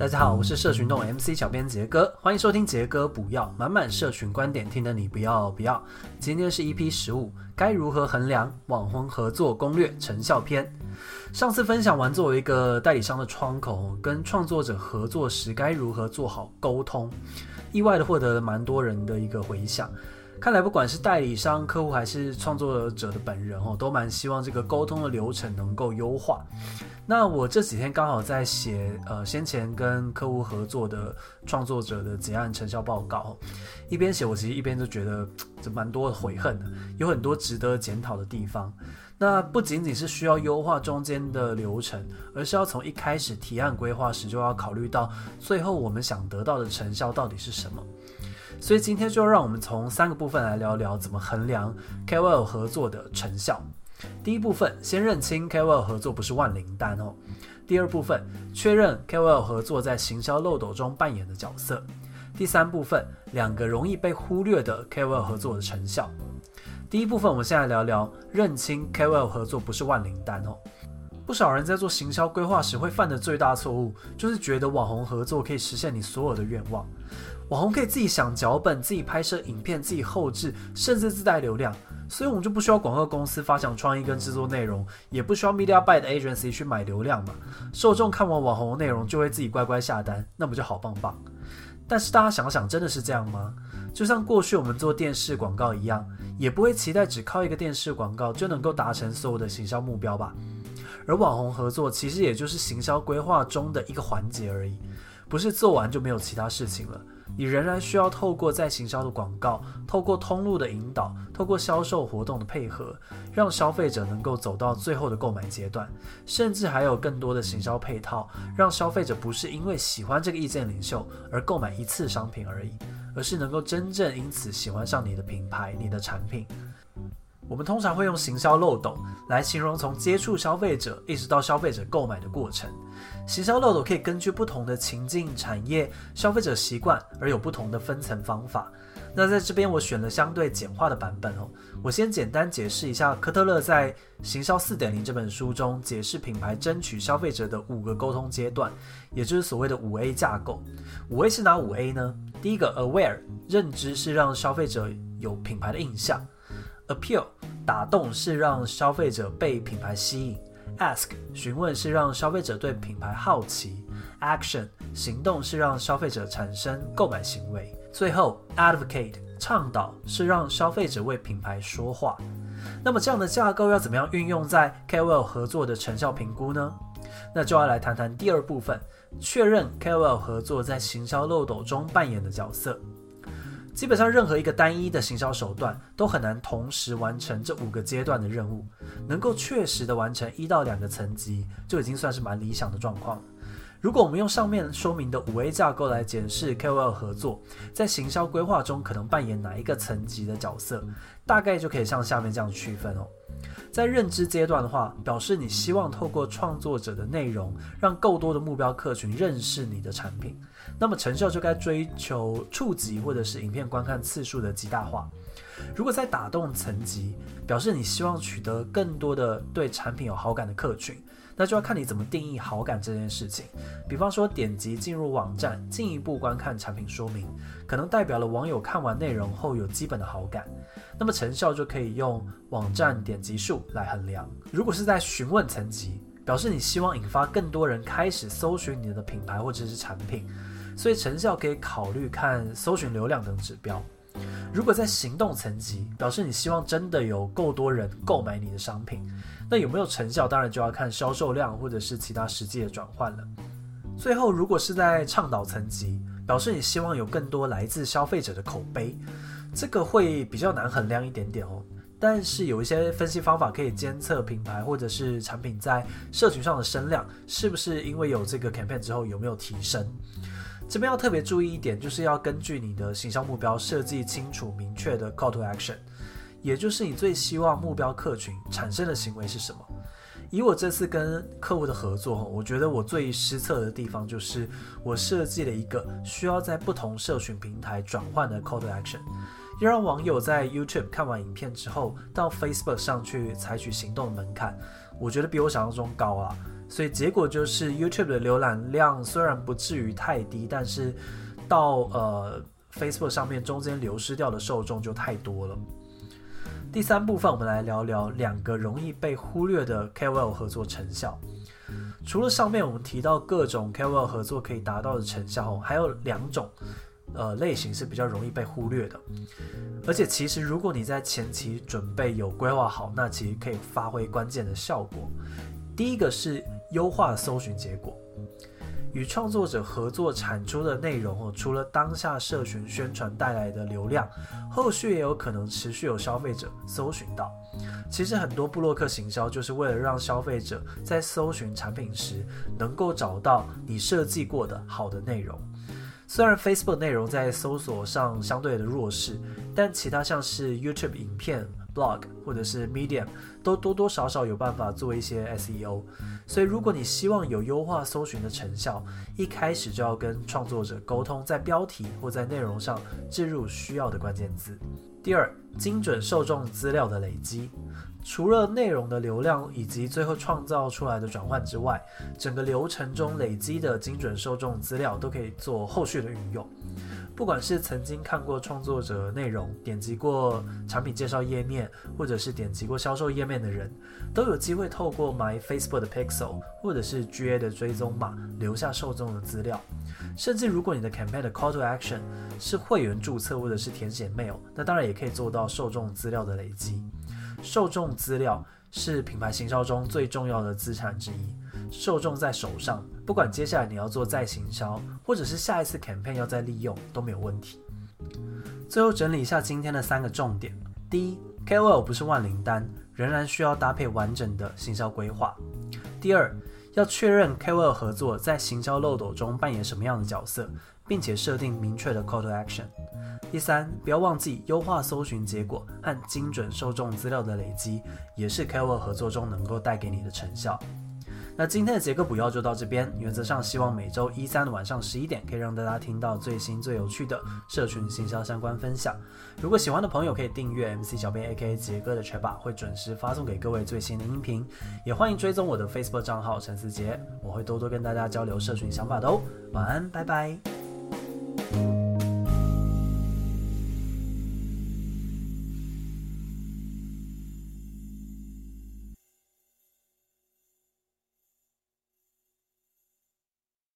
大家好，我是社群动 MC 小编杰哥，欢迎收听杰哥补药，满满社群观点，听得你不要不要。今天是 EP 十五，该如何衡量网红合作攻略成效篇。上次分享完作为一个代理商的窗口，跟创作者合作时该如何做好沟通，意外的获得了蛮多人的一个回响。看来不管是代理商、客户还是创作者的本人哦，都蛮希望这个沟通的流程能够优化。那我这几天刚好在写呃先前跟客户合作的创作者的结案成效报告，一边写我其实一边就觉得这蛮多悔恨的，有很多值得检讨的地方。那不仅仅是需要优化中间的流程，而是要从一开始提案规划时就要考虑到最后我们想得到的成效到底是什么。所以今天就让我们从三个部分来聊聊怎么衡量 KOL 合作的成效。第一部分，先认清 KOL 合作不是万灵丹哦。第二部分，确认 KOL 合作在行销漏斗中扮演的角色。第三部分，两个容易被忽略的 KOL 合作的成效。第一部分，我们先来聊聊认清 KOL 合作不是万灵丹哦。不少人在做行销规划时会犯的最大错误，就是觉得网红合作可以实现你所有的愿望。网红可以自己想脚本，自己拍摄影片，自己后制，甚至自带流量，所以我们就不需要广告公司发想创意跟制作内容，也不需要 media buy 的 agency 去买流量嘛。受众看完网红的内容就会自己乖乖下单，那不就好棒棒？但是大家想想，真的是这样吗？就像过去我们做电视广告一样，也不会期待只靠一个电视广告就能够达成所有的行销目标吧？而网红合作其实也就是行销规划中的一个环节而已，不是做完就没有其他事情了。你仍然需要透过在行销的广告，透过通路的引导，透过销售活动的配合，让消费者能够走到最后的购买阶段，甚至还有更多的行销配套，让消费者不是因为喜欢这个意见领袖而购买一次商品而已，而是能够真正因此喜欢上你的品牌、你的产品。我们通常会用行销漏斗来形容从接触消费者一直到消费者购买的过程。行销漏斗可以根据不同的情境、产业、消费者习惯而有不同的分层方法。那在这边我选了相对简化的版本哦。我先简单解释一下科特勒在《行销四点零》这本书中解释品牌争取消费者的五个沟通阶段，也就是所谓的五 A 架构。五 A 是哪五 A 呢？第一个 Aware 认知是让消费者有品牌的印象。Appeal 打动是让消费者被品牌吸引，Ask 询问是让消费者对品牌好奇，Action 行动是让消费者产生购买行为，最后 Advocate 倡导是让消费者为品牌说话。那么这样的架构要怎么样运用在 KOL 合作的成效评估呢？那就要来谈谈第二部分，确认 KOL 合作在行销漏斗中扮演的角色。基本上任何一个单一的行销手段都很难同时完成这五个阶段的任务，能够确实的完成一到两个层级就已经算是蛮理想的状况。如果我们用上面说明的五 A 架构来检视 KOL 合作在行销规划中可能扮演哪一个层级的角色，大概就可以像下面这样区分哦。在认知阶段的话，表示你希望透过创作者的内容，让够多的目标客群认识你的产品。那么成效就该追求触及或者是影片观看次数的极大化。如果在打动层级，表示你希望取得更多的对产品有好感的客群，那就要看你怎么定义好感这件事情。比方说，点击进入网站，进一步观看产品说明，可能代表了网友看完内容后有基本的好感。那么成效就可以用网站点击数来衡量。如果是在询问层级，表示你希望引发更多人开始搜寻你的品牌或者是产品，所以成效可以考虑看搜寻流量等指标。如果在行动层级，表示你希望真的有够多人购买你的商品，那有没有成效，当然就要看销售量或者是其他实际的转换了。最后，如果是在倡导层级，表示你希望有更多来自消费者的口碑。这个会比较难衡量一点点哦，但是有一些分析方法可以监测品牌或者是产品在社群上的声量是不是因为有这个 campaign 之后有没有提升。这边要特别注意一点，就是要根据你的行销目标设计清楚明确的 call to action，也就是你最希望目标客群产生的行为是什么。以我这次跟客户的合作，我觉得我最失策的地方就是我设计了一个需要在不同社群平台转换的 call to action。要让网友在 YouTube 看完影片之后，到 Facebook 上去采取行动的门槛，我觉得比我想象中高啊。所以结果就是 YouTube 的浏览量虽然不至于太低，但是到呃 Facebook 上面中间流失掉的受众就太多了。第三部分，我们来聊聊两个容易被忽略的 KOL 合作成效。除了上面我们提到各种 KOL 合作可以达到的成效，还有两种呃类型是比较容易被忽略的。而且其实如果你在前期准备有规划好，那其实可以发挥关键的效果。第一个是优化搜寻结果。与创作者合作产出的内容哦，除了当下社群宣传带来的流量，后续也有可能持续有消费者搜寻到。其实很多布洛克行销就是为了让消费者在搜寻产品时能够找到你设计过的好的内容。虽然 Facebook 内容在搜索上相对的弱势，但其他像是 YouTube 影片。Blog 或者是 Medium 都多多少少有办法做一些 SEO，所以如果你希望有优化搜寻的成效，一开始就要跟创作者沟通，在标题或在内容上置入需要的关键字。第二，精准受众资料的累积，除了内容的流量以及最后创造出来的转换之外，整个流程中累积的精准受众资料都可以做后续的运用。不管是曾经看过创作者内容、点击过产品介绍页面，或者是点击过销售页面的人，都有机会透过 My Facebook 的 Pixel 或者是 GA 的追踪码留下受众的资料。甚至如果你的 campaign Call to Action 是会员注册或者是填写 mail，那当然也可以做到受众资料的累积。受众资料是品牌行销中最重要的资产之一。受众在手上，不管接下来你要做再行销，或者是下一次 campaign 要再利用，都没有问题。最后整理一下今天的三个重点：第一，KOL 不是万灵丹，仍然需要搭配完整的行销规划；第二，要确认 KOL 合作在行销漏斗中扮演什么样的角色，并且设定明确的 call to action；第三，不要忘记优化搜寻结果和精准受众资料的累积，也是 KOL 合作中能够带给你的成效。那今天的杰哥补药就到这边。原则上，希望每周一三的晚上十一点，可以让大家听到最新最有趣的社群行销相关分享。如果喜欢的朋友，可以订阅 MC 小编 AKA 杰哥的 Chatbot，会准时发送给各位最新的音频。也欢迎追踪我的 Facebook 账号陈思杰，我会多多跟大家交流社群想法的哦。晚安，拜拜。